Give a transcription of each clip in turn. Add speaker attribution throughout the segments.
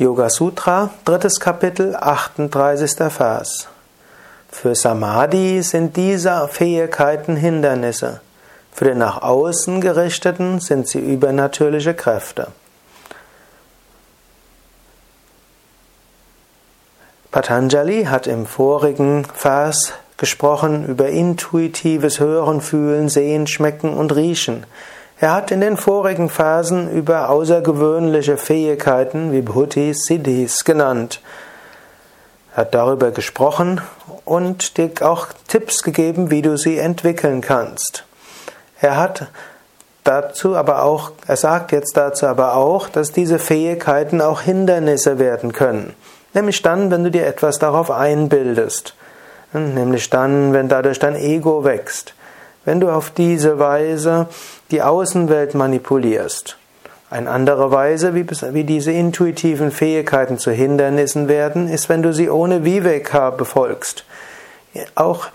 Speaker 1: Yoga Sutra, drittes Kapitel, 38. Vers. Für Samadhi sind diese Fähigkeiten Hindernisse. Für den nach außen gerichteten sind sie übernatürliche Kräfte. Patanjali hat im vorigen Vers gesprochen über intuitives Hören, Fühlen, Sehen, Schmecken und Riechen. Er hat in den vorigen Phasen über außergewöhnliche Fähigkeiten wie Bhutis, Siddhis genannt. Er hat darüber gesprochen und dir auch Tipps gegeben, wie du sie entwickeln kannst. Er hat dazu aber auch, er sagt jetzt dazu aber auch, dass diese Fähigkeiten auch Hindernisse werden können. Nämlich dann, wenn du dir etwas darauf einbildest. Nämlich dann, wenn dadurch dein Ego wächst. Wenn du auf diese Weise die Außenwelt manipulierst. Eine andere Weise, wie, wie diese intuitiven Fähigkeiten zu Hindernissen werden, ist, wenn du sie ohne Viveka befolgst. Auch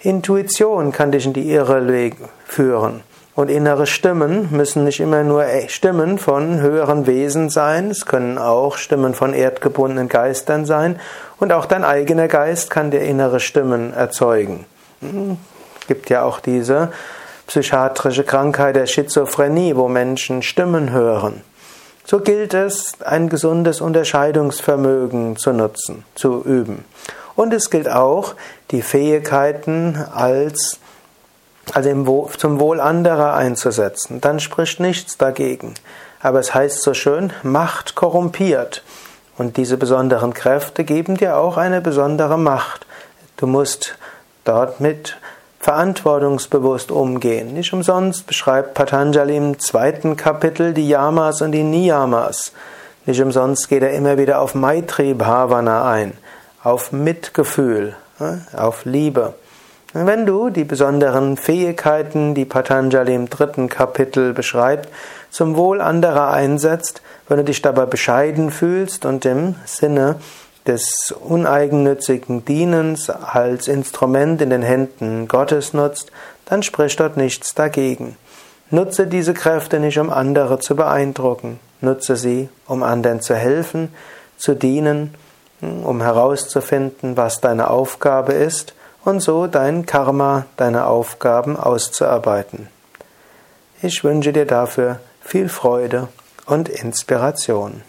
Speaker 1: Intuition kann dich in die Irre führen. Und innere Stimmen müssen nicht immer nur Stimmen von höheren Wesen sein, es können auch Stimmen von erdgebundenen Geistern sein und auch dein eigener Geist kann dir innere Stimmen erzeugen. Gibt ja auch diese psychiatrische Krankheit der Schizophrenie, wo Menschen Stimmen hören. So gilt es, ein gesundes Unterscheidungsvermögen zu nutzen, zu üben. Und es gilt auch, die Fähigkeiten als, also zum Wohl anderer einzusetzen. Dann spricht nichts dagegen. Aber es heißt so schön, Macht korrumpiert. Und diese besonderen Kräfte geben dir auch eine besondere Macht. Du musst dort mit verantwortungsbewusst umgehen. Nicht umsonst beschreibt Patanjali im zweiten Kapitel die Yamas und die Niyamas. Nicht umsonst geht er immer wieder auf Maitri Bhavana ein, auf Mitgefühl, auf Liebe. wenn du die besonderen Fähigkeiten, die Patanjali im dritten Kapitel beschreibt, zum Wohl anderer einsetzt, wenn du dich dabei bescheiden fühlst und im Sinne des uneigennützigen Dienens als Instrument in den Händen Gottes nutzt, dann spricht dort nichts dagegen. Nutze diese Kräfte nicht, um andere zu beeindrucken. Nutze sie, um anderen zu helfen, zu dienen, um herauszufinden, was deine Aufgabe ist und so dein Karma, deine Aufgaben auszuarbeiten. Ich wünsche dir dafür viel Freude und Inspiration.